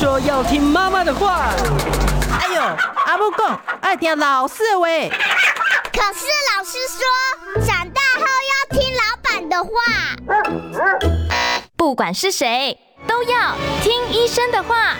说要听妈妈的话。哎呦，阿母讲爱听老师的话。可是老师说，长大后要听老板的话。不管是谁，都要听医生的话。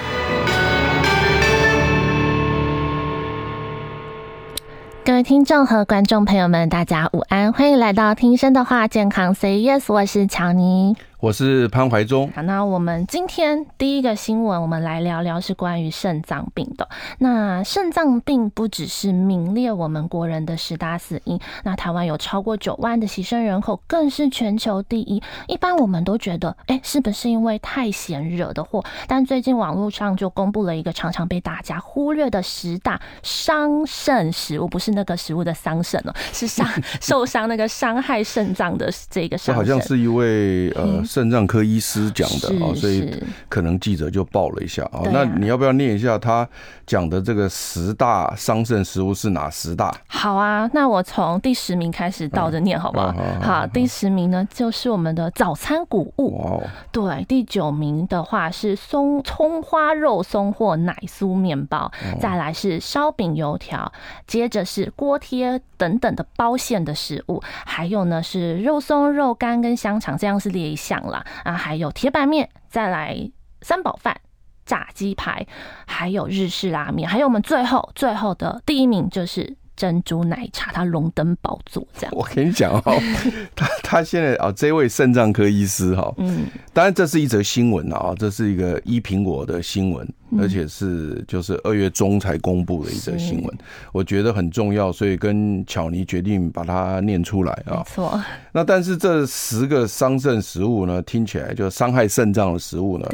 各位听众和观众朋友们，大家午安，欢迎来到听医生的话，健康 Say Yes，我是乔妮。我是潘怀忠。好，那我们今天第一个新闻，我们来聊聊是关于肾脏病的。那肾脏病不只是名列我们国人的十大死因，那台湾有超过九万的牺牲人口，更是全球第一。一般我们都觉得，哎、欸，是不是因为太闲惹的祸？但最近网络上就公布了一个常常被大家忽略的十大伤肾食物，不是那个食物的伤肾哦，是伤 受伤那个伤害肾脏的这个伤。这好像是一位呃。肾脏科医师讲的啊，所以可能记者就报了一下啊。那你要不要念一下他讲的这个十大伤肾食物是哪十大？好啊，那我从第十名开始倒着念，好不好？好，第十名呢就是我们的早餐谷物。对，第九名的话是松葱花肉松或奶酥面包，再来是烧饼油条，接着是锅贴等等的包馅的食物，还有呢是肉松、肉干跟香肠，这样是列一项。啊，还有铁板面，再来三宝饭、炸鸡排，还有日式拉面，还有我们最后最后的第一名就是珍珠奶茶，它荣登宝座。这样，我跟你讲哦，他他现在啊，这位肾脏科医师哈，嗯，当然这是一则新闻啊，这是一个一苹果的新闻。而且是就是二月中才公布的一则新闻，我觉得很重要，所以跟巧妮决定把它念出来啊。没错。那但是这十个伤肾食物呢，听起来就伤害肾脏的食物呢。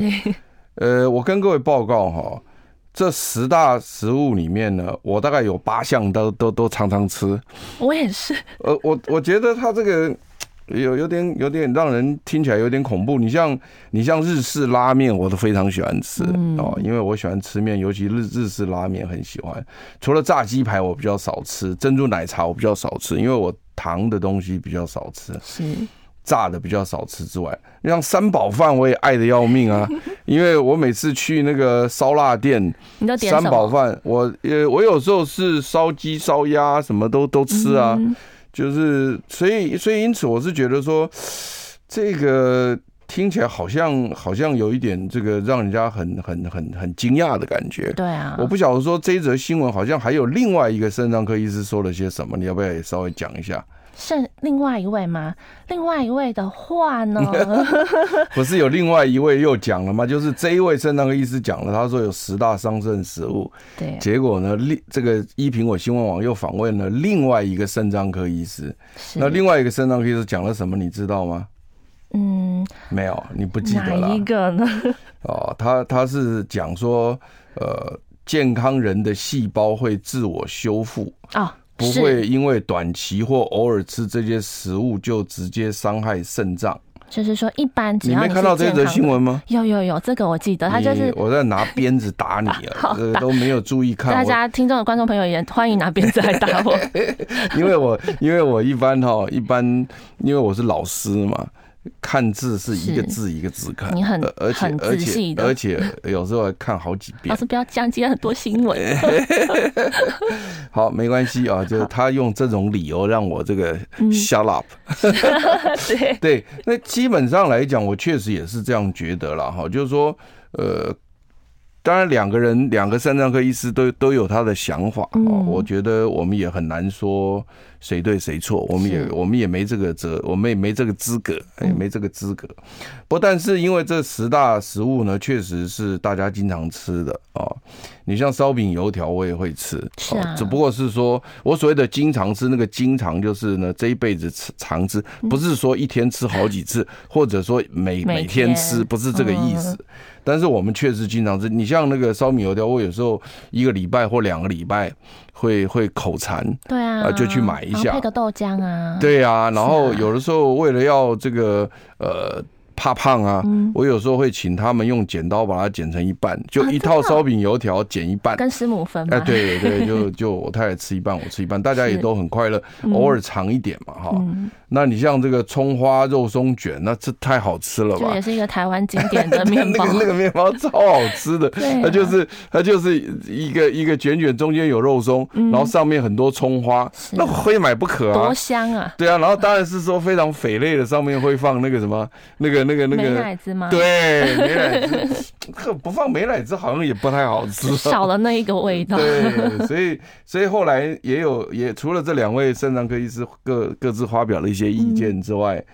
呃，我跟各位报告哈，这十大食物里面呢，我大概有八项都都都常常吃。我也是。呃，我我觉得他这个。有有点有点让人听起来有点恐怖。你像你像日式拉面，我都非常喜欢吃哦，因为我喜欢吃面，尤其日日式拉面很喜欢。除了炸鸡排我比较少吃，珍珠奶茶我比较少吃，因为我糖的东西比较少吃，是炸的比较少吃之外，你像三宝饭我也爱的要命啊，因为我每次去那个烧腊店，三宝饭我呃我有时候是烧鸡烧鸭什么都都吃啊。就是，所以，所以，因此，我是觉得说，这个听起来好像，好像有一点这个让人家很、很、很、很惊讶的感觉。对啊，我不晓得说这一则新闻好像还有另外一个肾脏科医师说了些什么，你要不要也稍微讲一下？是另外一位吗？另外一位的话呢？不是有另外一位又讲了吗？就是这一位肾脏科医师讲了，他说有十大伤肾食物。对，结果呢，另这个一苹果新闻网又访问了另外一个肾脏科医师。那另外一个肾脏科医师讲了什么？你知道吗？嗯，没有，你不记得了。哪一个呢？哦，他他是讲说，呃，健康人的细胞会自我修复啊。不会因为短期或偶尔吃这些食物就直接伤害肾脏。就是说，一般只要你没看到这则新闻吗？有有有，这个我记得，他就是我在拿鞭子打你啊，这个都没有注意看。大家听众的观众朋友也欢迎拿鞭子来打我，因为我因为我一般哈一般，因为我是老师嘛。看字是一个字一个字看，你很而且很仔细的，而且有时候还看好几遍。老师不要讲，今天很多新闻。好，没关系啊，就是他用这种理由让我这个 shut up。对 对，那基本上来讲，我确实也是这样觉得了哈，就是说，呃，当然两个人两个肾脏科医师都都有他的想法啊，我觉得我们也很难说。谁对谁错，我们也我们也没这个责，我们也没这个资格，也没这个资格。不但是因为这十大食物呢，确实是大家经常吃的啊。你像烧饼油条，我也会吃，只不过是说我所谓的经常吃，那个经常就是呢，这一辈子吃常吃，不是说一天吃好几次，或者说每每天吃，不是这个意思。但是我们确实经常吃。你像那个烧饼油条，我有时候一个礼拜或两个礼拜。会会口馋，对啊，就去买一下，配个豆浆啊，对啊，然后有的时候为了要这个呃怕胖啊，我有时候会请他们用剪刀把它剪成一半，就一套烧饼油条剪一半，跟师母分。哎，对对，就就我太太吃一半，我吃一半，大家也都很快乐。偶尔尝一点嘛，哈。那你像这个葱花肉松卷，那这太好吃了吧？这也是一个台湾经典的 面包。那个那个面包超好吃的，它就是它就是一个一个卷卷，中间有肉松，然后上面很多葱花，那非买不可啊！多香啊！对啊，然后当然是说非常肥类的，上面会放那个什么那个。那个那个美乃滋吗？对，美乃滋，不放美乃滋好像也不太好吃，少了那一个味道。对，所以所以后来也有也除了这两位肾脏科医师各各自发表了一些意见之外，嗯、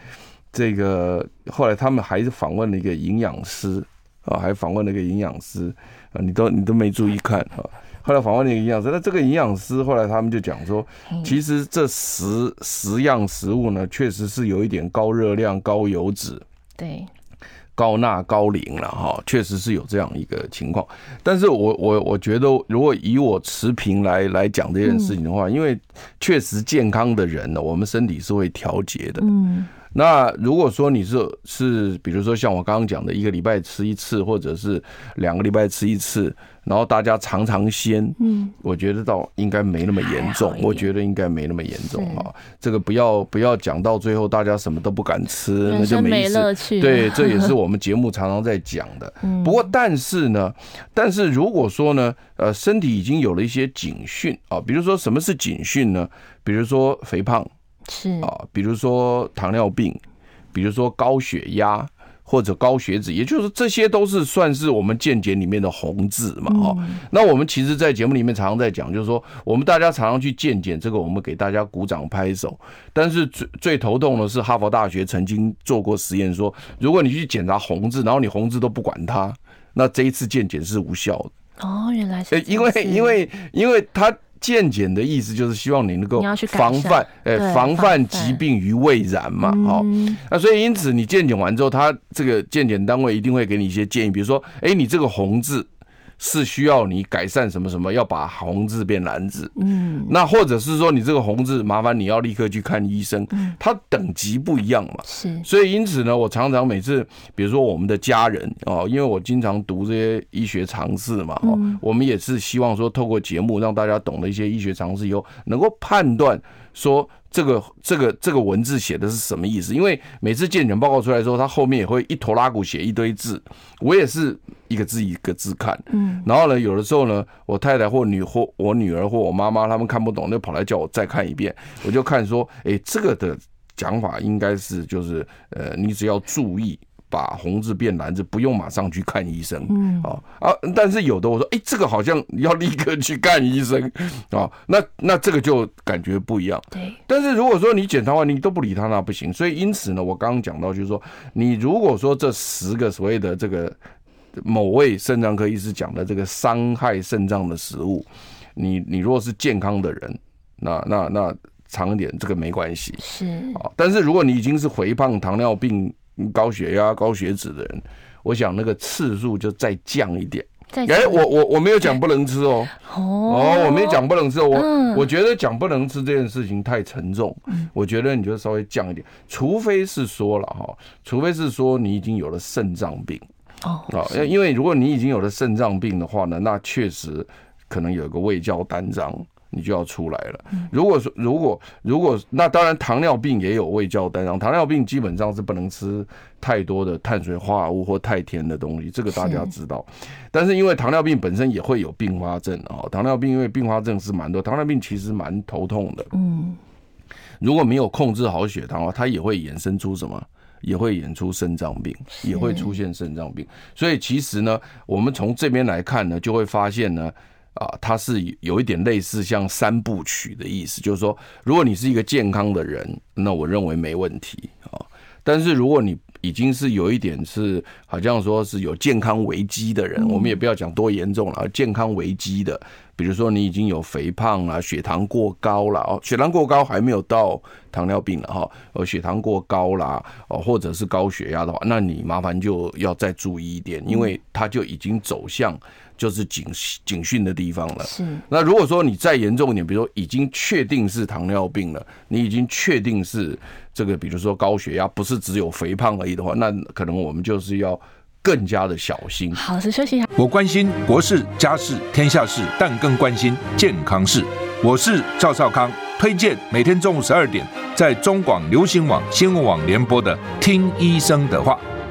这个后来他们还是访问了一个营养师啊，还访问了一个营养师啊，你都你都没注意看啊。后来访问了一个营养师，那这个营养师后来他们就讲说，其实这十十样食物呢，确实是有一点高热量、高油脂。对，高钠高龄了哈，确实是有这样一个情况。但是我我我觉得，如果以我持平来来讲这件事情的话，因为确实健康的人呢，我们身体是会调节的。嗯。那如果说你是是，比如说像我刚刚讲的，一个礼拜吃一次，或者是两个礼拜吃一次，然后大家尝尝鲜，嗯，我觉得倒应该没那么严重，我觉得应该没那么严重啊。这个不要不要讲到最后大家什么都不敢吃，那就没乐趣。对，这也是我们节目常常在讲的。不过但是呢，但是如果说呢，呃，身体已经有了一些警讯啊，比如说什么是警讯呢？比如说肥胖。是啊，比如说糖尿病，比如说高血压或者高血脂，也就是这些都是算是我们健检里面的红字嘛，哦。那我们其实，在节目里面常常在讲，就是说我们大家常常去健检，这个我们给大家鼓掌拍手。但是最最头痛的是，哈佛大学曾经做过实验，说如果你去检查红字，然后你红字都不管它，那这一次健检是无效的。哦，原来是因为因为因为它。健检的意思就是希望你能够防范，诶，防范疾病于未然嘛，好，那所以因此你健检完之后，他这个健检单位一定会给你一些建议，比如说，诶，你这个红字。是需要你改善什么什么，要把红字变蓝字，嗯，那或者是说你这个红字，麻烦你要立刻去看医生，嗯，它等级不一样嘛，是，所以因此呢，我常常每次，比如说我们的家人哦，因为我经常读这些医学常识嘛，哦，我们也是希望说透过节目让大家懂了一些医学常识以后，能够判断说。这个这个这个文字写的是什么意思？因为每次健检报告出来之后，他后面也会一拖拉骨写一堆字，我也是一个字一个字看。嗯，然后呢，有的时候呢，我太太或女或我女儿或我妈妈他们看不懂，就跑来叫我再看一遍。我就看说，哎，这个的讲法应该是就是呃，你只要注意。把红字变蓝字，不用马上去看医生。嗯，啊啊，但是有的我说，哎，这个好像要立刻去看医生啊。那那这个就感觉不一样。对。但是如果说你检查完你都不理他，那不行。所以因此呢，我刚刚讲到就是说，你如果说这十个所谓的这个某位肾脏科医师讲的这个伤害肾脏的食物，你你如果是健康的人，那那那长一点这个没关系。是。啊，但是如果你已经是肥胖、糖尿病。高血压、高血脂的人，我想那个次数就再降一点。哎，我我我没有讲不能吃哦。哦，我没讲不能吃。我我觉得讲不能吃这件事情太沉重。我觉得你就稍微降一点，除非是说了哈，除非是说你已经有了肾脏病。哦。啊，因为如果你已经有了肾脏病的话呢，那确实可能有个胃教单张。你就要出来了。如果说，如果如果那当然，糖尿病也有胃教单张。糖尿病基本上是不能吃太多的碳水化合物或太甜的东西，这个大家知道。但是因为糖尿病本身也会有并发症啊，糖尿病因为并发症是蛮多，糖尿病其实蛮头痛的。嗯，如果没有控制好血糖的话，它也会衍生出什么？也会演出肾脏病，也会出现肾脏病。所以其实呢，我们从这边来看呢，就会发现呢。啊，它是有一点类似像三部曲的意思，就是说，如果你是一个健康的人，那我认为没问题啊。但是如果你已经是有一点是好像说是有健康危机的人，我们也不要讲多严重了，健康危机的。比如说你已经有肥胖了、血糖过高了哦，血糖过高还没有到糖尿病了哈，呃，血糖过高啦，哦，或者是高血压的话，那你麻烦就要再注意一点，因为它就已经走向就是警警讯的地方了。是。那如果说你再严重一点，比如说已经确定是糖尿病了，你已经确定是这个，比如说高血压，不是只有肥胖而已的话，那可能我们就是要。更加的小心。好，是休息一下。我关心国事、家事、天下事，但更关心健康事。我是赵少康，推荐每天中午十二点在中广流行网、新闻网联播的《听医生的话》。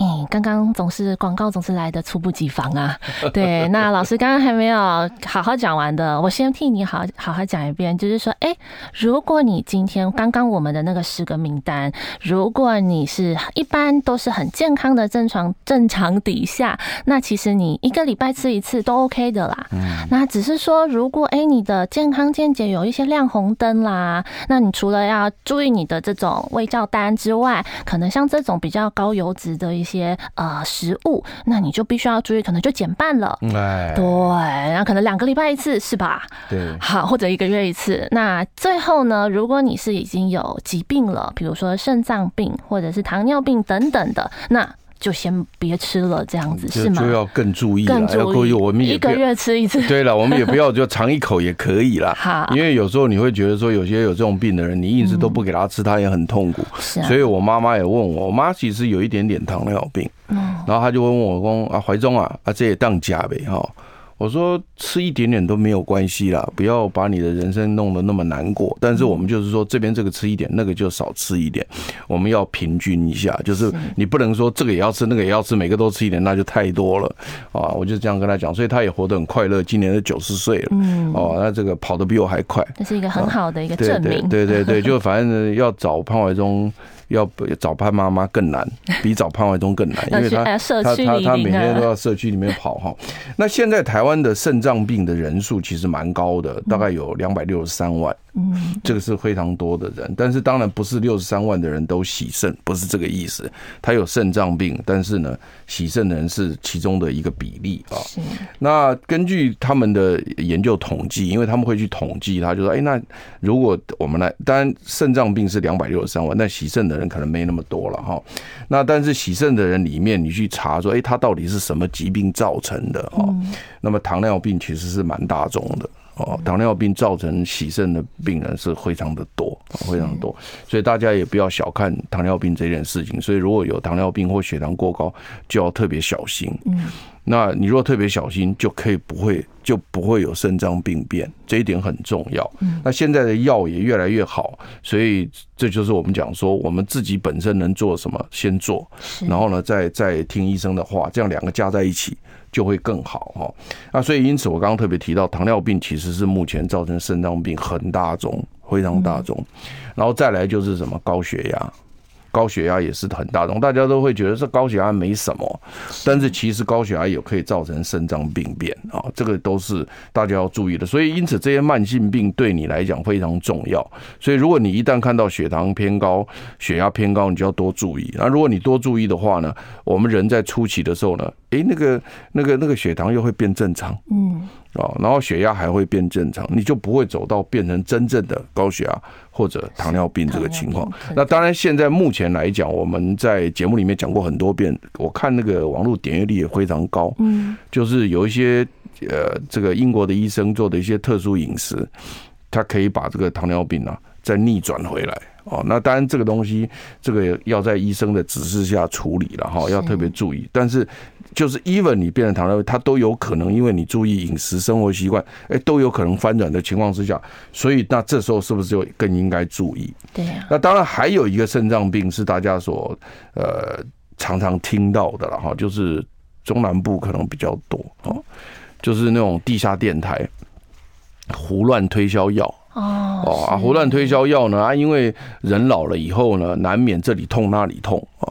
嗯，刚刚总是广告总是来的猝不及防啊。对，那老师刚刚还没有好好讲完的，我先替你好好好讲一遍，就是说，哎，如果你今天刚刚我们的那个十个名单，如果你是一般都是很健康的正常正常底下，那其实你一个礼拜吃一次都 OK 的啦。嗯，那只是说，如果哎你的健康见解有一些亮红灯啦，那你除了要注意你的这种胃照单之外，可能像这种比较高油脂的一些。些呃食物，那你就必须要注意，可能就减半了。哎，对，然后可能两个礼拜一次是吧？对，好，或者一个月一次。那最后呢，如果你是已经有疾病了，比如说肾脏病或者是糖尿病等等的，那。就先别吃了，这样子是吗？就要更注意了，更注意。我们也一个月吃一次。对了，我们也不要就尝一口也可以啦。好，因为有时候你会觉得说，有些有这种病的人，你一直都不给他吃，他也很痛苦。是。所以我妈妈也问我，我妈其实有一点点糖尿病。嗯。然后她就问我说：“啊，怀中啊，啊这也当假呗哈。”我说吃一点点都没有关系啦，不要把你的人生弄得那么难过。但是我们就是说，这边这个吃一点，那个就少吃一点，我们要平均一下。就是你不能说这个也要吃，那个也要吃，每个都吃一点，那就太多了啊！我就这样跟他讲，所以他也活得很快乐，今年是九十岁了。嗯，哦，那这个跑得比我还快，这是一个很好的一个证明。对对对，就反正要找潘怀宗。要找潘妈妈更难，比找潘怀宗更难，因为他他他他每天都要社区里面跑哈。那现在台湾的肾脏病的人数其实蛮高的，大概有两百六十三万。嗯，这个是非常多的人，但是当然不是六十三万的人都洗肾，不是这个意思。他有肾脏病，但是呢，洗肾的人是其中的一个比例啊。是。那根据他们的研究统计，因为他们会去统计，他就说，哎，那如果我们来，当然肾脏病是两百六十三万，但洗肾的人可能没那么多了哈。那但是洗肾的人里面，你去查说，哎，他到底是什么疾病造成的哈？那么糖尿病其实是蛮大众的。哦，糖尿病造成洗肾的病人是非常的多，非常多，所以大家也不要小看糖尿病这件事情。所以如果有糖尿病或血糖过高，就要特别小心。嗯，那你如果特别小心，就可以不会就不会有肾脏病变，这一点很重要。嗯，那现在的药也越来越好，所以这就是我们讲说，我们自己本身能做什么先做，然后呢，再再听医生的话，这样两个加在一起。就会更好哈，那所以因此我刚刚特别提到，糖尿病其实是目前造成肾脏病很大众，非常大众，然后再来就是什么高血压。高血压也是很大众，大家都会觉得这高血压没什么，但是其实高血压也可以造成肾脏病变啊，这个都是大家要注意的。所以因此这些慢性病对你来讲非常重要。所以如果你一旦看到血糖偏高、血压偏高，你就要多注意。那如果你多注意的话呢，我们人在初期的时候呢，诶，那个那个那个血糖又会变正常，嗯。哦，然后血压还会变正常，你就不会走到变成真正的高血压或者糖尿病这个情况。那当然，现在目前来讲，我们在节目里面讲过很多遍，我看那个网络点阅率也非常高。嗯，就是有一些呃，这个英国的医生做的一些特殊饮食，他可以把这个糖尿病啊再逆转回来。哦，那当然这个东西，这个要在医生的指示下处理了哈，要特别注意。但是。就是 even 你变成糖尿病，它都有可能因为你注意饮食、生活习惯，哎，都有可能翻转的情况之下，所以那这时候是不是就更应该注意？对呀。那当然还有一个肾脏病是大家所呃常常听到的了哈，就是中南部可能比较多哦，就是那种地下电台胡乱推销药哦哦啊，胡乱推销药呢啊，因为人老了以后呢，难免这里痛那里痛啊。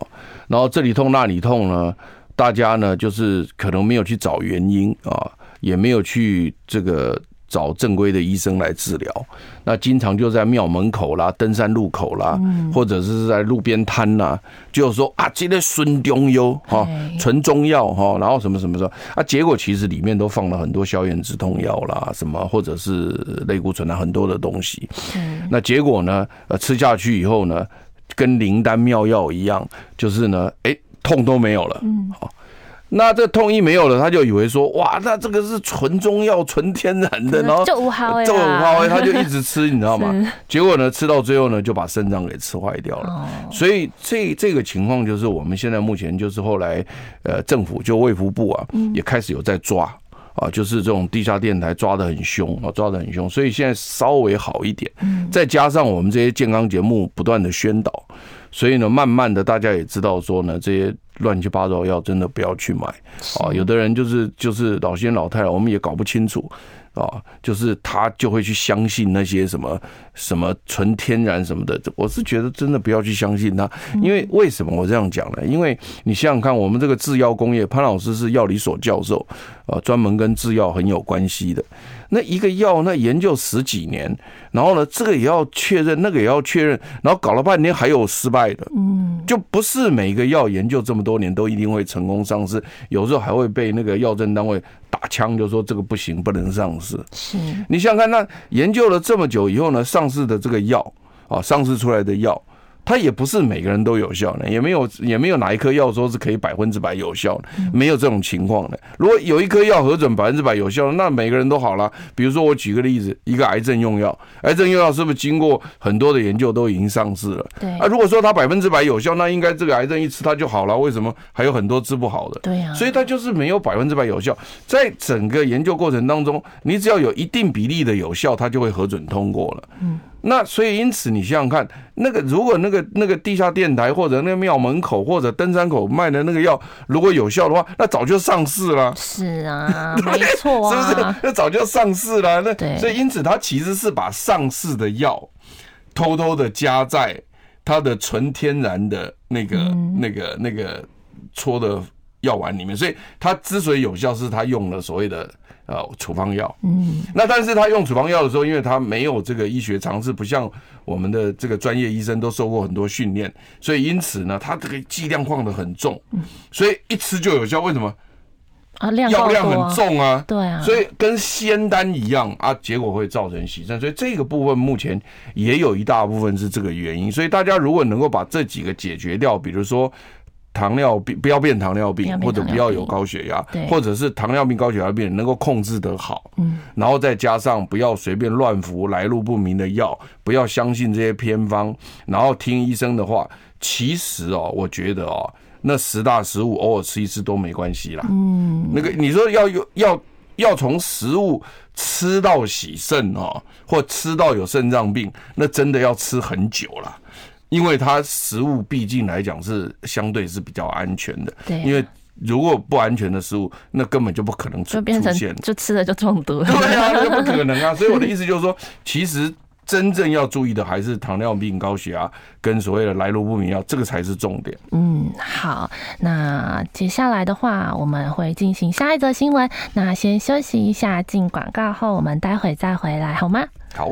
然后这里痛那里痛呢，大家呢就是可能没有去找原因啊，也没有去这个。找正规的医生来治疗，那经常就在庙门口啦、登山路口啦，或者是在路边摊啦，就说啊，这个孙中药哈，纯中药哈，然后什么什么什么啊，结果其实里面都放了很多消炎止痛药啦，什么或者是类固醇啊，很多的东西。那结果呢，呃，吃下去以后呢，跟灵丹妙药一样，就是呢，哎，痛都没有了。好。那这痛一没有了，他就以为说，哇，那这个是纯中药、纯天然的，然后就无好哎，就无好哎，他就一直吃，你知道吗？结果呢，吃到最后呢，就把肾脏给吃坏掉了。所以这这个情况就是我们现在目前就是后来呃，政府就卫福部啊，也开始有在抓啊，就是这种地下电台抓得很凶啊，抓得很凶，所以现在稍微好一点。再加上我们这些健康节目不断的宣导，所以呢，慢慢的大家也知道说呢，这些。乱七八糟药真的不要去买啊！有的人就是就是老先老太太，我们也搞不清楚啊，就是他就会去相信那些什么什么纯天然什么的。我是觉得真的不要去相信他，因为为什么我这样讲呢？因为你想想看，我们这个制药工业，潘老师是药理所教授啊，专门跟制药很有关系的。那一个药，那研究十几年，然后呢，这个也要确认，那个也要确认，然后搞了半天还有失败的，嗯，就不是每一个药研究这么多年都一定会成功上市，有时候还会被那个药政单位打枪，就说这个不行，不能上市。是，你想想看，那研究了这么久以后呢，上市的这个药啊，上市出来的药。它也不是每个人都有效的，也没有也没有哪一颗药说是可以百分之百有效的，没有这种情况的。如果有一颗药核准百分之百有效，那每个人都好了。比如说我举个例子，一个癌症用药，癌症用药是不是经过很多的研究都已经上市了？对啊，如果说它百分之百有效，那应该这个癌症一吃它就好了。为什么还有很多治不好的？对呀，所以它就是没有百分之百有效。在整个研究过程当中，你只要有一定比例的有效，它就会核准通过了。嗯。那所以因此，你想想看，那个如果那个那个地下电台或者那个庙门口或者登山口卖的那个药，如果有效的话，那早就上市了。是啊，没错啊，是不是？那早就上市了。那所以因此，他其实是把上市的药偷偷的加在它的纯天然的那个那个那个搓的药丸里面。所以它之所以有效，是它用了所谓的。呃，处方药，嗯，那但是他用处方药的时候，因为他没有这个医学常识，不像我们的这个专业医生都受过很多训练，所以因此呢，他这个剂量放的很重，所以一吃就有效。为什么？啊，量药量很重啊，对啊，所以跟仙丹一样啊，结果会造成洗肾。所以这个部分目前也有一大部分是这个原因。所以大家如果能够把这几个解决掉，比如说。糖尿病不要变糖尿病，或者不要有高血压，或者是糖尿病、高血压病人能够控制得好，嗯，然后再加上不要随便乱服来路不明的药，不要相信这些偏方，然后听医生的话。其实哦，我觉得哦，那十大食物偶尔吃一次都没关系啦。嗯，那个你说要有要要从食物吃到洗肾哦，或吃到有肾脏病，那真的要吃很久了。因为它食物毕竟来讲是相对是比较安全的，对。因为如果不安全的食物，那根本就不可能出现，就吃了就中毒。对啊，那不可能啊。所以我的意思就是说，其实真正要注意的还是糖尿病、高血压跟所谓的来路不明药，这个才是重点。嗯，好。那接下来的话，我们会进行下一则新闻。那先休息一下，进广告后，我们待会再回来，好吗？好。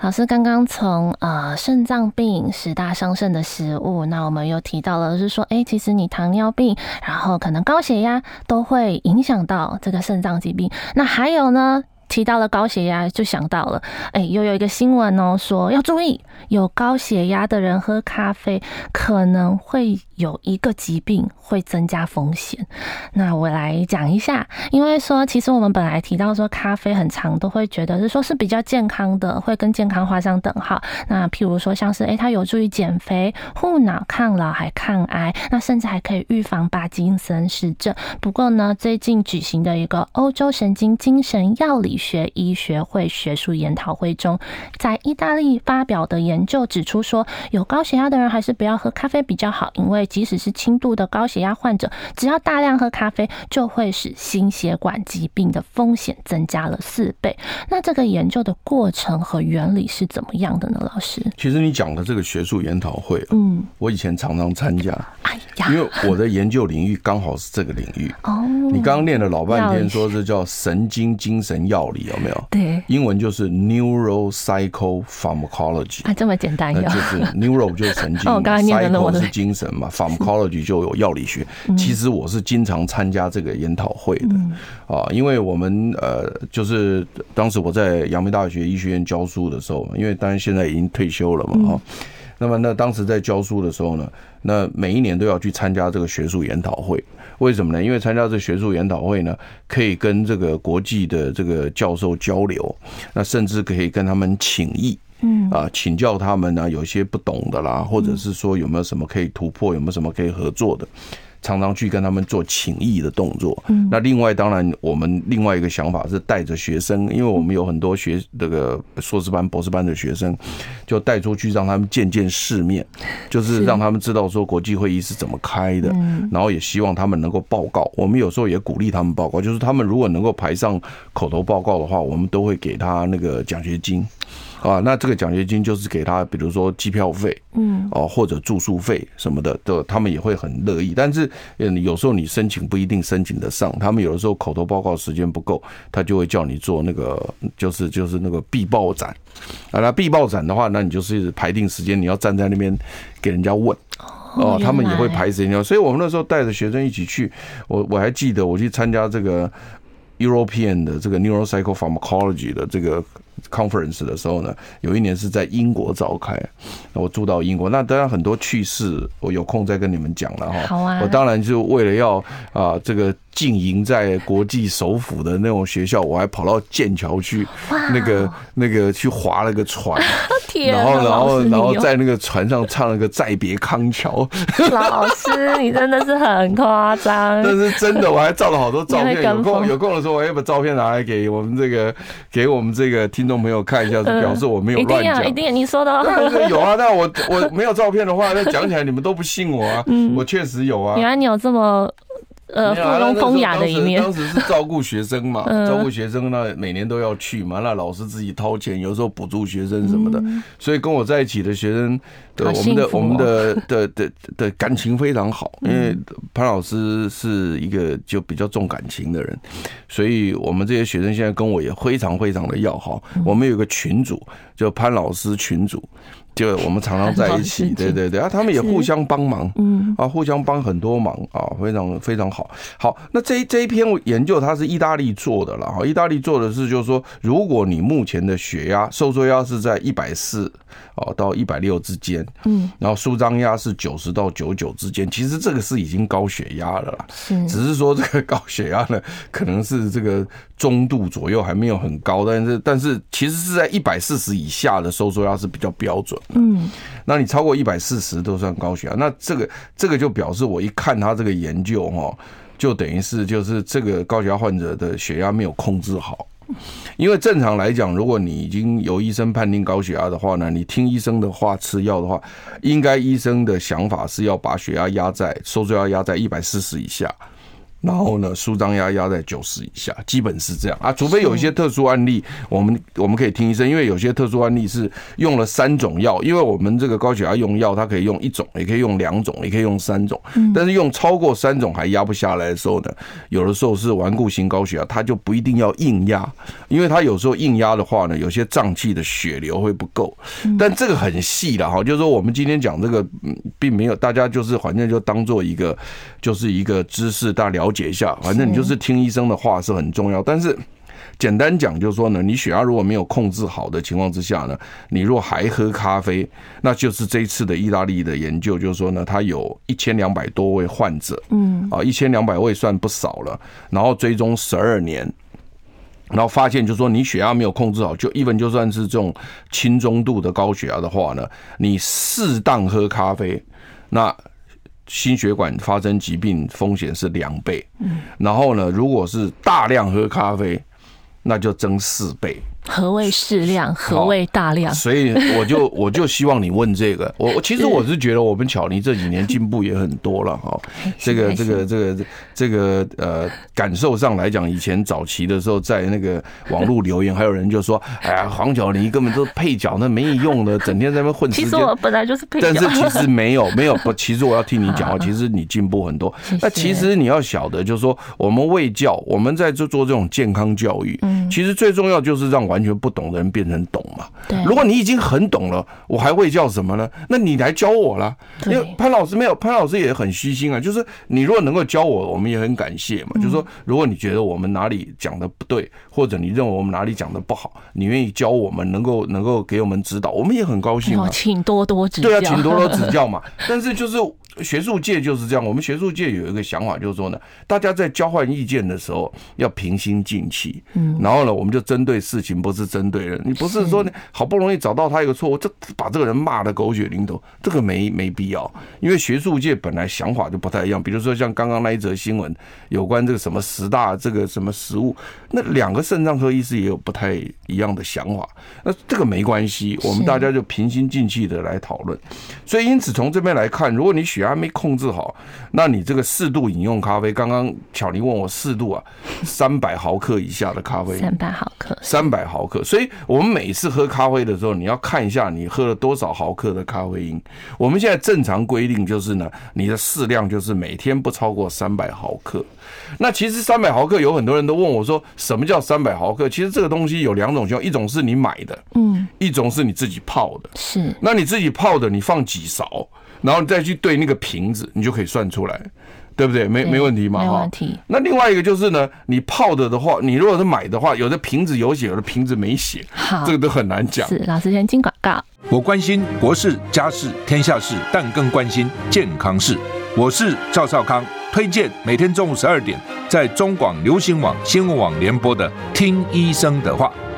老师刚刚从呃肾脏病十大伤肾的食物，那我们又提到了，是说，哎，其实你糖尿病，然后可能高血压都会影响到这个肾脏疾病。那还有呢，提到了高血压，就想到了，哎，又有一个新闻哦，说要注意，有高血压的人喝咖啡可能会有一个疾病会增加风险。那我来讲一下，因为说其实我们本来提到说咖啡很长都会觉得是说是比较健康的，会跟健康画上等号。那譬如说像是诶，它有助于减肥、护脑、抗老还抗癌，那甚至还可以预防帕金森氏症。不过呢，最近举行的一个欧洲神经精神药理学医学会学术研讨会中，在意大利发表的研究指出说，有高血压的人还是不要喝咖啡比较好，因为即使是轻度的高血压患者，只要大量喝咖啡，就会使心血管疾病的风险增加了四倍。那这个研究的过程和原理是怎么样的呢？老师，其实你讲的这个学术研讨会，嗯，我以前常常参加，哎呀，因为我的研究领域刚好是这个领域。哦，你刚刚念了老半天，说这叫神经精神药理，有没有？对，英文就是 neuropsychopharmacology 啊，这么简单，就是 neuro 就是神经，psycho 是精神嘛，pharmacology 就有药理学。其实我是经常参加这个研讨会的啊，因为我们呃，就是当时我在阳明大学医学院教书的时候，因为当然现在已经退休了嘛，哈。那么那当时在教书的时候呢，那每一年都要去参加这个学术研讨会。为什么呢？因为参加这个学术研讨会呢，可以跟这个国际的这个教授交流，那甚至可以跟他们请益，嗯啊，请教他们呢，有些不懂的啦，或者是说有没有什么可以突破，有没有什么可以合作的。常常去跟他们做情谊的动作。嗯，那另外当然，我们另外一个想法是带着学生，因为我们有很多学这个硕士班、博士班的学生，就带出去让他们见见世面，就是让他们知道说国际会议是怎么开的。然后也希望他们能够报告。我们有时候也鼓励他们报告，就是他们如果能够排上口头报告的话，我们都会给他那个奖学金。啊，那这个奖学金就是给他，比如说机票费，嗯，哦，或者住宿费什么的，都他们也会很乐意。但是，嗯，有时候你申请不一定申请得上，他们有的时候口头报告时间不够，他就会叫你做那个，就是就是那个必报展。啊，那必报展的话，那你就是排定时间，你要站在那边给人家问。哦，他们也会排时间，所以我们那时候带着学生一起去，我我还记得我去参加这个 European 的这个 Neuropsychopharmacology 的这个。Conference 的时候呢，有一年是在英国召开，我住到英国，那当然很多趣事，我有空再跟你们讲了哈。好啊，我当然就为了要啊这个。经营在国际首府的那种学校，我还跑到剑桥去，那个那个去划了个船，然后然后然后在那个船上唱了个再别康桥。老师，你真的是很夸张。但是真的，我还照了好多照片。有空有空的时候，我要把照片拿来给我们这个给我们这个听众朋友看一下，表示我没有乱讲。一定啊，一定，你说的。有啊，但我我没有照片的话，那讲起来你们都不信我啊。我确实有啊。原来你有这么。呃，附庸风雅的一面。当时是照顾学生嘛，照顾学生呢，每年都要去嘛。那老师自己掏钱，有时候补助学生什么的。所以跟我在一起的学生，的我们的我们的的的的感情非常好。因为潘老师是一个就比较重感情的人，所以我们这些学生现在跟我也非常非常的要好。我们有个群主，叫潘老师群组。就我们常常在一起，对对对啊，他们也互相帮忙，嗯。啊，互相帮很多忙啊，非常非常好。好，那这这一篇研究它是意大利做的了哈，意大利做的是就是说，如果你目前的血压收缩压是在一百四哦到一百六之间，嗯，然后舒张压是九十到九九之间，其实这个是已经高血压了啦，是，只是说这个高血压呢，可能是这个中度左右还没有很高，但是但是其实是在一百四十以下的收缩压是比较标准。嗯，那你超过一百四十都算高血压，那这个这个就表示我一看他这个研究哈，就等于是就是这个高血压患者的血压没有控制好，因为正常来讲，如果你已经由医生判定高血压的话呢，你听医生的话吃药的话，应该医生的想法是要把血压压在收缩压压在一百四十以下。然后呢，舒张压压在九十以下，基本是这样啊。除非有一些特殊案例，我们我们可以听医生，因为有些特殊案例是用了三种药，因为我们这个高血压用药，它可以用一种，也可以用两种，也可以用三种。但是用超过三种还压不下来的时候呢，有的时候是顽固型高血压，它就不一定要硬压，因为它有时候硬压的话呢，有些脏器的血流会不够。但这个很细的哈，就是说我们今天讲这个，并没有大家就是反正就当做一个就是一个知识大了解。一下，反正你就是听医生的话是很重要。但是简单讲就是说呢，你血压如果没有控制好的情况之下呢，你若还喝咖啡，那就是这一次的意大利的研究，就是说呢，它有一千两百多位患者，嗯，啊，一千两百位算不少了，然后追踪十二年。然后发现，就是说你血压没有控制好，就 even 就算是这种轻中度的高血压的话呢，你适当喝咖啡，那心血管发生疾病风险是两倍。嗯，然后呢，如果是大量喝咖啡，那就增四倍。何谓适量？何谓大量？所以我就 我就希望你问这个。我我其实我是觉得我们巧妮这几年进步也很多了哈。这个这个这个这个呃感受上来讲，以前早期的时候在那个网络留言，还有人就说：“ 哎呀，黄巧妮根本都是配角，那没用的，整天在那边混时间。”其实我本来就是配角。但是其实没有 没有不，其实我要听你讲话，其实你进步很多。那其实你要晓得，就是说我们卫教，我们在做做这种健康教育，其实最重要就是让完全不懂的人变成懂嘛。对，如果你已经很懂了，我还会叫什么呢？那你来教我啦。因为潘老师没有，潘老师也很虚心啊。就是你如果能够教我，我们也很感谢嘛。就是说，如果你觉得我们哪里讲的不对，或者你认为我们哪里讲的不好，你愿意教我们，能够能够给我们指导，我们也很高兴啊。请多多指教。对啊，请多多指教嘛。但是就是。学术界就是这样，我们学术界有一个想法，就是说呢，大家在交换意见的时候要平心静气，嗯，然后呢，我们就针对事情，不是针对人。你不是说你好不容易找到他一个错误，就把这个人骂的狗血淋头，这个没没必要。因为学术界本来想法就不太一样。比如说像刚刚那一则新闻，有关这个什么十大这个什么食物，那两个肾脏科医师也有不太一样的想法。那这个没关系，我们大家就平心静气的来讨论。所以因此从这边来看，如果你选还没控制好，那你这个适度饮用咖啡，刚刚巧妮问我适度啊，三百毫克以下的咖啡，三百毫克，三百毫克。所以我们每次喝咖啡的时候，你要看一下你喝了多少毫克的咖啡因。我们现在正常规定就是呢，你的适量就是每天不超过三百毫克。那其实三百毫克有很多人都问我说，什么叫三百毫克？其实这个东西有两种情况，一种是你买的，嗯，一种是你自己泡的，是。那你自己泡的，你放几勺？然后你再去对那个瓶子，你就可以算出来，对不对？没没问题嘛，哈。那另外一个就是呢，你泡的的话，你如果是买的话，有的瓶子有写，有的瓶子没写，好，这个都很难讲。是，老师先进广告。我关心国事、家事、天下事，但更关心健康事。我是赵少康，推荐每天中午十二点在中广流行网、新闻网联播的《听医生的话》。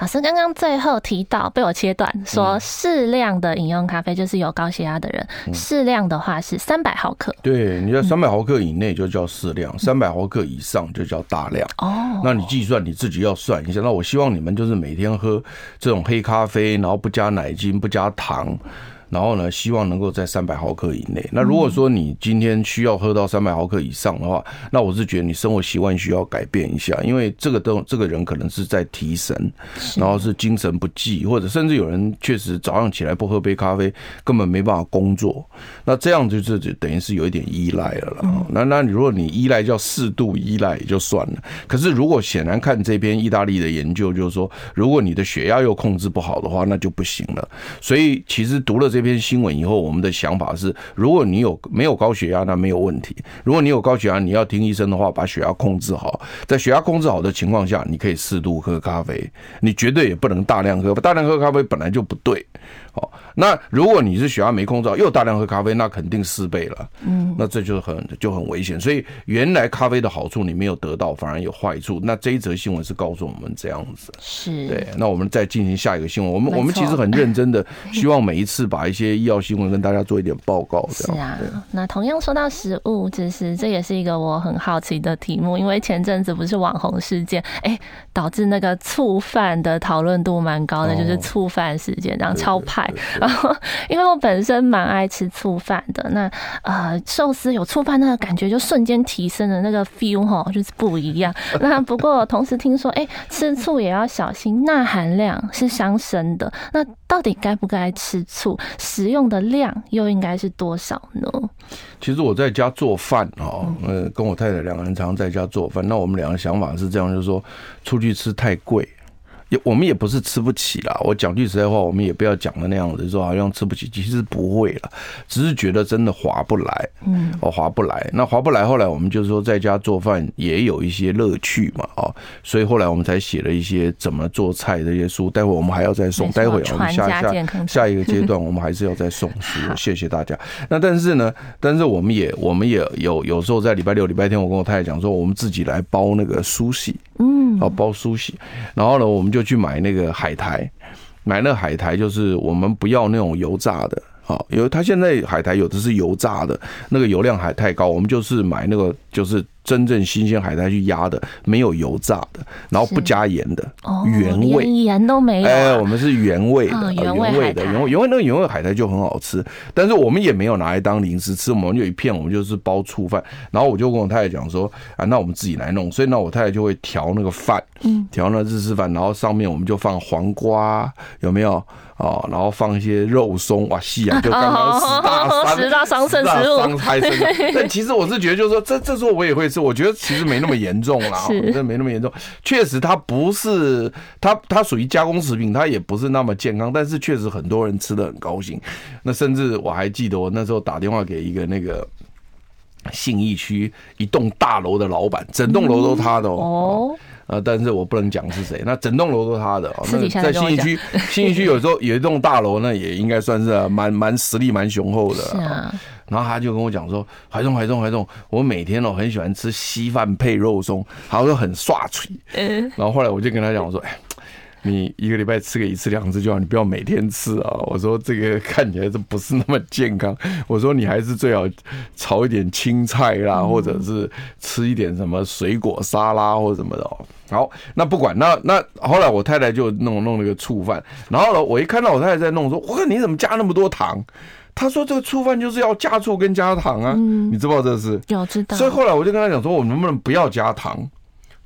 老师刚刚最后提到被我切断，说适量的饮用咖啡就是有高血压的人，适量的话是三百毫克。对，你在三百毫克以内就叫适量，三百毫克以上就叫大量。哦，那你计算你自己要算一下。那我希望你们就是每天喝这种黑咖啡，然后不加奶精，不加糖。然后呢，希望能够在三百毫克以内。那如果说你今天需要喝到三百毫克以上的话，那我是觉得你生活习惯需要改变一下，因为这个都这个人可能是在提神，然后是精神不济，或者甚至有人确实早上起来不喝杯咖啡，根本没办法工作。那这样就是就等于是有一点依赖了了。那那你如果你依赖叫适度依赖也就算了，可是如果显然看这篇意大利的研究，就是说如果你的血压又控制不好的话，那就不行了。所以其实读了这。这篇新闻以后，我们的想法是：如果你有没有高血压，那没有问题；如果你有高血压，你要听医生的话，把血压控制好。在血压控制好的情况下，你可以适度喝咖啡，你绝对也不能大量喝。大量喝咖啡本来就不对。好，那如果你是血压没控制好，又大量喝咖啡，那肯定四倍了。嗯，那这就很就很危险。所以原来咖啡的好处你没有得到，反而有坏处。那这一则新闻是告诉我们这样子。是。对，那我们再进行下一个新闻。我们我们其实很认真的，希望每一次把一些医药新闻跟大家做一点报告。是啊。那同样说到食物就是，这也是一个我很好奇的题目，因为前阵子不是网红事件，哎，导致那个醋饭的讨论度蛮高的，就是醋饭事件，然后超派。然后，因为我本身蛮爱吃醋饭的，那呃寿司有醋饭那个感觉就瞬间提升了那个 feel 哈，就是不一样。那不过同时听说，哎，吃醋也要小心，钠含量是伤身的。那到底该不该吃醋？食用的量又应该是多少呢？其实我在家做饭哦，呃，跟我太太两个人常常在家做饭。那我们两个想法是这样，就是说出去吃太贵。也我们也不是吃不起啦，我讲句实在话，我们也不要讲的那样子，说好像吃不起，其实不会了，只是觉得真的划不来，嗯，哦，划不来。那划不来，后来我们就是说在家做饭也有一些乐趣嘛，哦，所以后来我们才写了一些怎么做菜这些书。待会我们还要再送，待会我们下下下一个阶段我们还是要再送书，谢谢大家。那但是呢，但是我们也我们也有有时候在礼拜六、礼拜天，我跟我太太讲说，我们自己来包那个酥洗。嗯，好包梳洗，然后呢，我们就去买那个海苔，买那海苔就是我们不要那种油炸的，好，因为它现在海苔有的是油炸的，那个油量还太高，我们就是买那个就是。真正新鲜海苔去压的，没有油炸的，然后不加盐的，原味，盐都没有。哎，我们是原味的，原味的，原味原味那个原味海苔就很好吃。但是我们也没有拿来当零食吃，我们有一片，我们就是包醋饭。然后我就跟我太太讲说，啊，那我们自己来弄。所以那我太太就会调那个饭，嗯调那日式饭，然后上面我们就放黄瓜，有没有？哦，然后放一些肉松，哇，西洋就刚刚十大三 十大伤肾食物。但其实我是觉得，就是说，这这时候我也会吃。我觉得其实没那么严重啦，真的没那么严重。确实，它不是它它属于加工食品，它也不是那么健康。但是确实很多人吃的很高兴。那甚至我还记得，我那时候打电话给一个那个信义区一栋大楼的老板，整栋楼都他的哦。呃，但是我不能讲是谁。那整栋楼都是他的哦。那在新义区，新义区有时候有一栋大楼，那也应该算是蛮蛮实力蛮雄厚的。然后他就跟我讲说：“怀中怀中怀中，我每天哦很喜欢吃稀饭配肉松，他说很刷嘴。”然后后来我就跟他讲我说：“哎，你一个礼拜吃个一次两次就好，你不要每天吃啊。”我说：“这个看起来这不是那么健康。”我说：“你还是最好炒一点青菜啦，或者是吃一点什么水果沙拉或什么的。”好，那不管那那后来我太太就弄弄那个醋饭，然后呢，我一看到我太太在弄，说：“我看你怎么加那么多糖？”他说：“这个醋饭就是要加醋跟加糖啊，嗯、你知不知道这是？有知道。所以后来我就跟他讲说，我能不能不要加糖，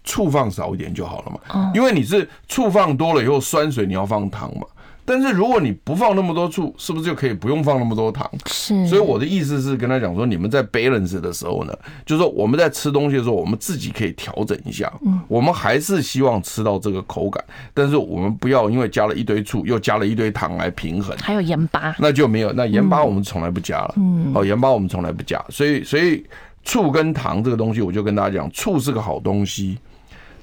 醋放少一点就好了嘛？哦、因为你是醋放多了以后酸水，你要放糖嘛。”但是如果你不放那么多醋，是不是就可以不用放那么多糖？是。所以我的意思是跟他讲说，你们在 balance 的时候呢，就是说我们在吃东西的时候，我们自己可以调整一下。嗯。我们还是希望吃到这个口感，但是我们不要因为加了一堆醋，又加了一堆糖来平衡。还有盐巴。那就没有，那盐巴我们从来不加了。嗯。哦，盐巴我们从来不加，所以所以醋跟糖这个东西，我就跟大家讲，醋是个好东西，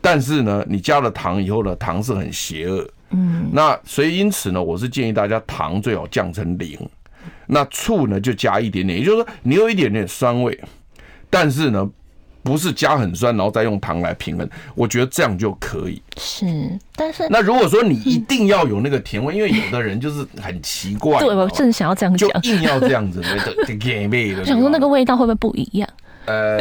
但是呢，你加了糖以后呢，糖是很邪恶。嗯，那所以因此呢，我是建议大家糖最好降成零，那醋呢就加一点点，也就是说你有一点点酸味，但是呢不是加很酸，然后再用糖来平衡，我觉得这样就可以。是，但是那如果说你一定要有那个甜味，因为有的人就是很奇怪，对，我正想要这样讲，就硬要这样子的，这甜味的，想说那个味道会不会不一样？呃。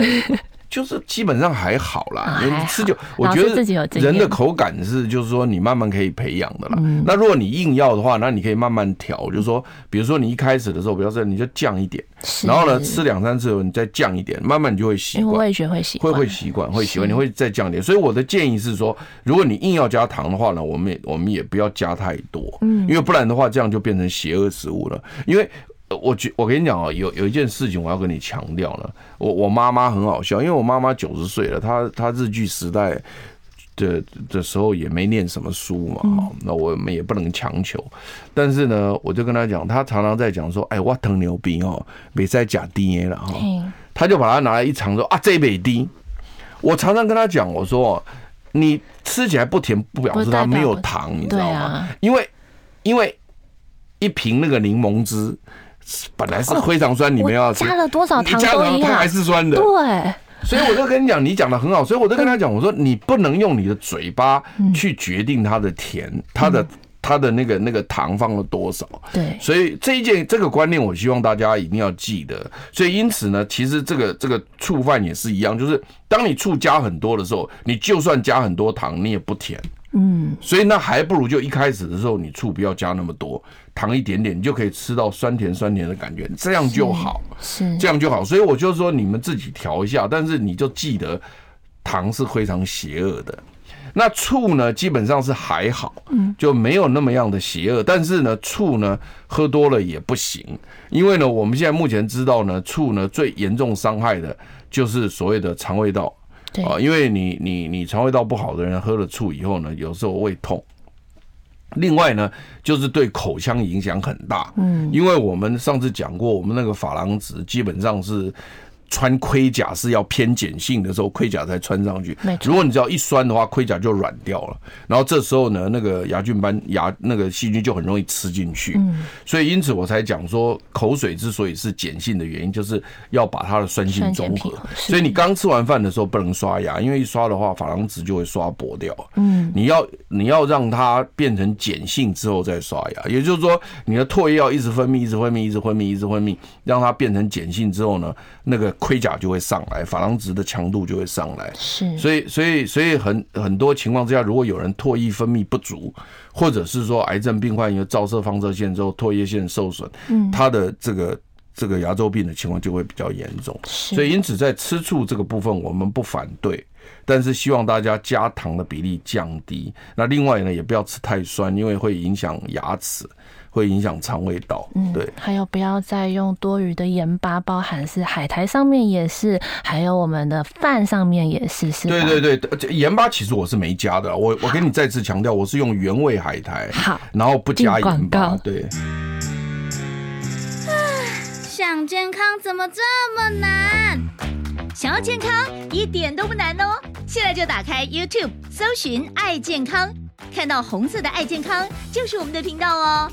就是基本上还好啦，你吃就我觉得人的口感是，就是说你慢慢可以培养的啦。那如果你硬要的话，那你可以慢慢调，就是说，比如说你一开始的时候，比如说你就降一点，然后呢吃两三次你再降一点，慢慢你就会习惯。会习惯，会会习惯，会习惯，你会再降一点。所以我的建议是说，如果你硬要加糖的话呢，我们也我们也不要加太多，嗯，因为不然的话这样就变成邪恶食物了，因为。我觉我跟你讲啊，有有一件事情我要跟你强调了。我我妈妈很好笑，因为我妈妈九十岁了，她她日据时代的的时候也没念什么书嘛，哈，那我们也不能强求。但是呢，我就跟她讲，她常常在讲说，哎，我疼牛逼哦，别再假 DNA 了哈。她就把它拿来一尝说啊，这杯低。我常常跟她讲，我说你吃起来不甜，不表示它没有糖，你知道吗？因为因为一瓶那个柠檬汁。本来是非常酸，你们要加了多少糖加了它还是酸的。对，所以我就跟你讲，你讲的很好，所以我就跟他讲，我说你不能用你的嘴巴去决定它的甜，它的它的那个那个糖放了多少。对，所以这一件这个观念，我希望大家一定要记得。所以因此呢，其实这个这个醋饭也是一样，就是当你醋加很多的时候，你就算加很多糖，你也不甜。嗯，所以那还不如就一开始的时候，你醋不要加那么多，糖一点点，你就可以吃到酸甜酸甜的感觉，这样就好，是这样就好。所以我就说你们自己调一下，但是你就记得糖是非常邪恶的。那醋呢，基本上是还好，就没有那么样的邪恶。但是呢，醋呢喝多了也不行，因为呢，我们现在目前知道呢，醋呢最严重伤害的就是所谓的肠胃道。对啊，因为你你你肠胃道不好的人喝了醋以后呢，有时候胃痛。另外呢，就是对口腔影响很大。嗯，因为我们上次讲过，我们那个珐琅质基本上是。穿盔甲是要偏碱性的时候，盔甲才穿上去。如果你只要一酸的话，盔甲就软掉了。然后这时候呢，那个牙菌斑、牙那个细菌就很容易吃进去。嗯，所以因此我才讲说，口水之所以是碱性的原因，就是要把它的酸性中和。所以你刚吃完饭的时候不能刷牙，因为一刷的话，珐琅质就会刷薄掉。嗯，你要你要让它变成碱性之后再刷牙，也就是说，你的唾液要一直分泌，一直分泌，一直分泌，一直分泌，让它变成碱性之后呢，那个。盔甲就会上来，珐琅质的强度就会上来。是，所以，所以，所以很很多情况之下，如果有人唾液分泌不足，或者是说癌症病患因为照射放射线之后唾液腺受损，嗯，他的这个这个牙周病的情况就会比较严重。所以，因此在吃醋这个部分，我们不反对，但是希望大家加糖的比例降低。那另外呢，也不要吃太酸，因为会影响牙齿。会影响肠胃道，嗯，对。还有不要再用多余的盐巴，包含是海苔上面也是，还有我们的饭上面也是，是。对对对，盐巴其实我是没加的，我我跟你再次强调，我是用原味海苔，好，然后不加盐巴，对。想健康怎么这么难？想要健康一点都不难哦，现在就打开 YouTube，搜寻“爱健康”，看到红色的“爱健康”就是我们的频道哦。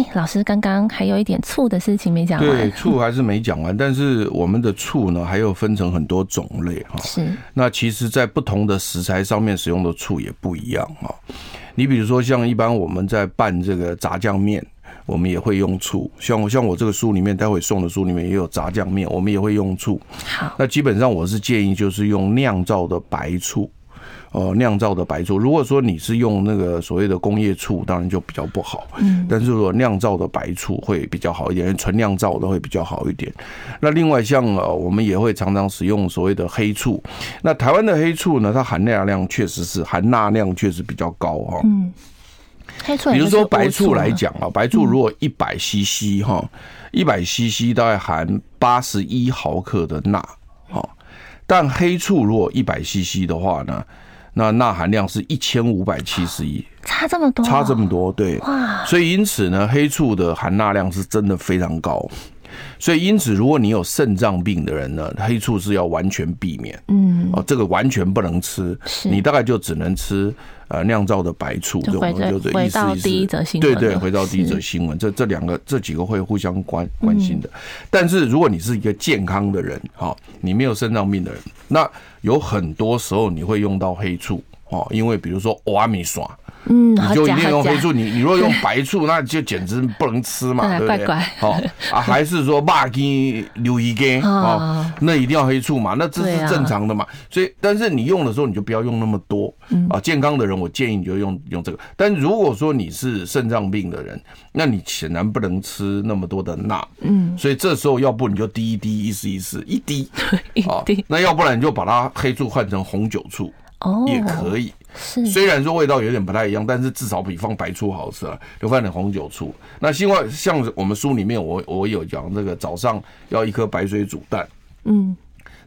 哎，老师，刚刚还有一点醋的事情没讲完。对，醋还是没讲完。但是我们的醋呢，还有分成很多种类哈。是。那其实，在不同的食材上面使用的醋也不一样哈。你比如说，像一般我们在拌这个炸酱面，我们也会用醋。像像我这个书里面待会送的书里面也有炸酱面，我们也会用醋。好，那基本上我是建议就是用酿造的白醋。哦，酿造的白醋，如果说你是用那个所谓的工业醋，当然就比较不好。嗯，但是如果酿造的白醋会比较好一点，纯酿造的会比较好一点。那另外像呃，我们也会常常使用所谓的黑醋。那台湾的黑醋呢，它含钠量确实是含钠量确实比较高哈。嗯，黑醋，比如说白醋来讲啊，白醋如果一百 CC 哈，一百 CC 大概含八十一毫克的钠。好，但黑醋如果一百 CC 的话呢？那钠含量是一千五百七十一，差这么多，差这么多，对，哇，所以因此呢，黑醋的含钠量是真的非常高。所以，因此，如果你有肾脏病的人呢，黑醋是要完全避免。嗯，哦，这个完全不能吃。你大概就只能吃呃酿造的白醋。这种就是意思意思。回到第一则新闻。对对，回到第一则新闻，这这两个这几个会互相关关心的。但是，如果你是一个健康的人，哈，你没有肾脏病的人，那有很多时候你会用到黑醋，哦，因为比如说欧阿米耍。嗯，你就一定用黑醋，你你如果用白醋，那就简直不能吃嘛，对不对？好啊，还是说肉羹、牛一根哦，那一定要黑醋嘛，那这是正常的嘛。所以，但是你用的时候，你就不要用那么多啊。健康的人，我建议你就用用这个。但如果说你是肾脏病的人，那你显然不能吃那么多的钠。嗯，所以这时候要不你就滴一滴，意思意思一滴，一滴。那要不然你就把它黑醋换成红酒醋，哦，也可以。是，虽然说味道有点不太一样，但是至少比放白醋好吃了。就放点红酒醋。那另外像我们书里面我，我我有讲这个早上要一颗白水煮蛋，嗯，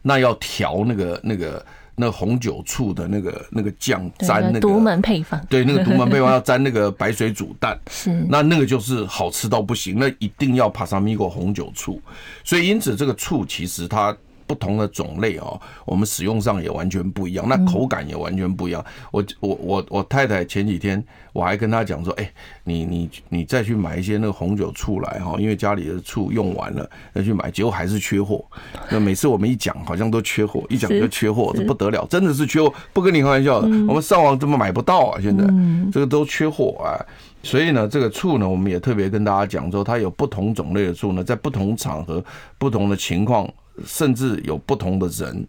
那要调那个那个那个红酒醋的那个那个酱沾那个独门配方，对，那个独门配方要沾那个白水煮蛋，是，那那个就是好吃到不行，那一定要帕萨米果红酒醋。所以因此这个醋其实它。不同的种类哦，我们使用上也完全不一样，那口感也完全不一样。我我我我太太前几天我还跟她讲说，哎，你你你再去买一些那个红酒醋来哈，因为家里的醋用完了要去买，结果还是缺货。那每次我们一讲，好像都缺货，一讲就缺货，这不得了，真的是缺货，不跟你开玩笑的。我们上网怎么买不到啊？现在这个都缺货啊。所以呢，这个醋呢，我们也特别跟大家讲说，它有不同种类的醋呢，在不同场合、不同的情况。甚至有不同的人，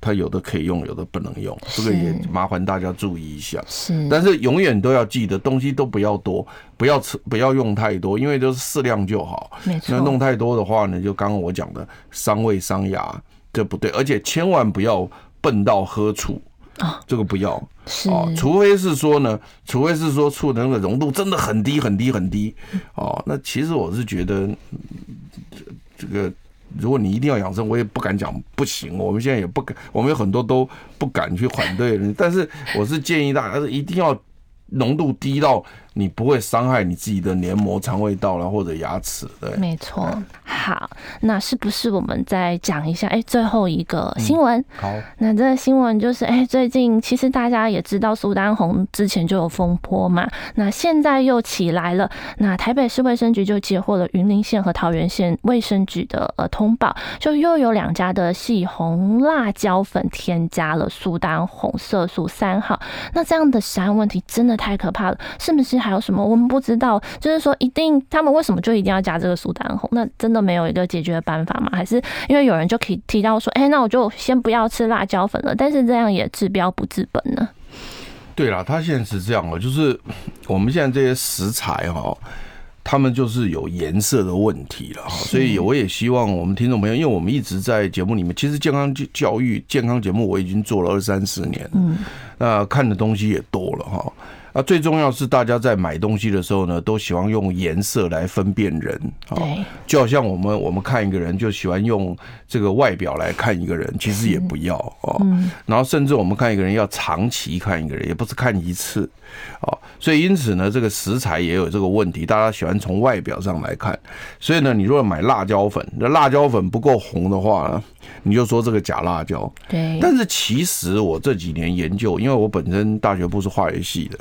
他有的可以用，有的不能用，这个也麻烦大家注意一下。是，但是永远都要记得，东西都不要多，不要吃，不要用太多，因为都是适量就好。没错。那弄太多的话呢，就刚刚我讲的伤胃伤牙，这不对。而且千万不要笨到喝醋啊，这个不要。是。哦，除非是说呢，除非是说醋的那个浓度真的很低很低很低。哦，那其实我是觉得这个。如果你一定要养生，我也不敢讲不行。我们现在也不敢，我们有很多都不敢去反对。但是我是建议大家是，一定要浓度低到。你不会伤害你自己的黏膜、肠胃道了，或者牙齿，对，没错。好，那是不是我们再讲一下？哎，最后一个新闻。好，那这个新闻就是，哎，最近其实大家也知道苏丹红之前就有风波嘛，那现在又起来了。那台北市卫生局就接获了云林县和桃园县卫生局的呃通报，就又有两家的细红辣椒粉添加了苏丹红色素三号。那这样的食安问题真的太可怕了，是不是？还有什么我们不知道？就是说，一定他们为什么就一定要加这个苏丹红？那真的没有一个解决的办法吗？还是因为有人就可以提到说，哎、欸，那我就先不要吃辣椒粉了？但是这样也治标不治本呢？对啦，他现在是这样哦，就是我们现在这些食材哈，他们就是有颜色的问题了哈，所以我也希望我们听众朋友，因为我们一直在节目里面，其实健康教育、健康节目我已经做了二三十年，嗯，那看的东西也多了哈。那最重要是大家在买东西的时候呢，都喜欢用颜色来分辨人啊，就好像我们我们看一个人就喜欢用这个外表来看一个人，其实也不要哦。然后甚至我们看一个人要长期看一个人，也不是看一次哦。所以因此呢，这个食材也有这个问题，大家喜欢从外表上来看。所以呢，你如果买辣椒粉，那辣椒粉不够红的话呢，你就说这个假辣椒。对。但是其实我这几年研究，因为我本身大学部是化学系的。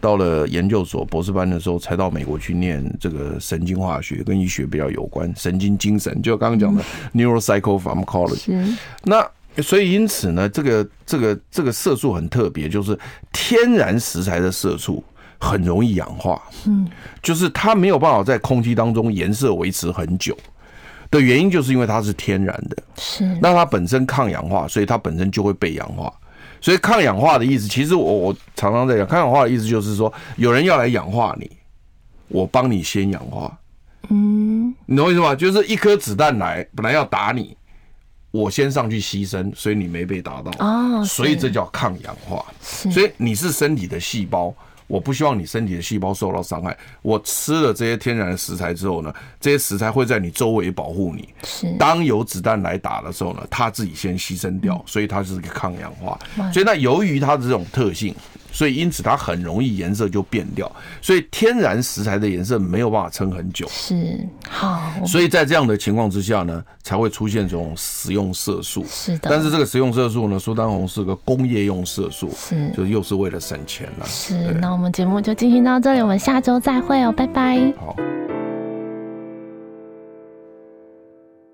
到了研究所博士班的时候，才到美国去念这个神经化学，跟医学比较有关，神经精神，就刚刚讲的 neuropsychopharmacology。那所以因此呢，这个这个这个色素很特别，就是天然食材的色素很容易氧化，嗯，就是它没有办法在空气当中颜色维持很久的原因，就是因为它是天然的，是，那它本身抗氧化，所以它本身就会被氧化。所以抗氧化的意思，其实我我常常在讲，抗氧化的意思就是说，有人要来氧化你，我帮你先氧化，嗯，你懂我意思吗？就是一颗子弹来，本来要打你，我先上去牺牲，所以你没被打到，哦，所以这叫抗氧化，所以你是身体的细胞。我不希望你身体的细胞受到伤害。我吃了这些天然的食材之后呢，这些食材会在你周围保护你。是。当有子弹来打的时候呢，它自己先牺牲掉，所以它就是个抗氧化。所以那由于它的这种特性。所以，因此它很容易颜色就变掉。所以，天然食材的颜色没有办法撑很久。是好。所以在这样的情况之下呢，才会出现这种食用色素。是的。但是这个食用色素呢，苏丹红是个工业用色素，是，就又是为了省钱了。是。那我们节目就进行到这里，我们下周再会哦，拜拜。好。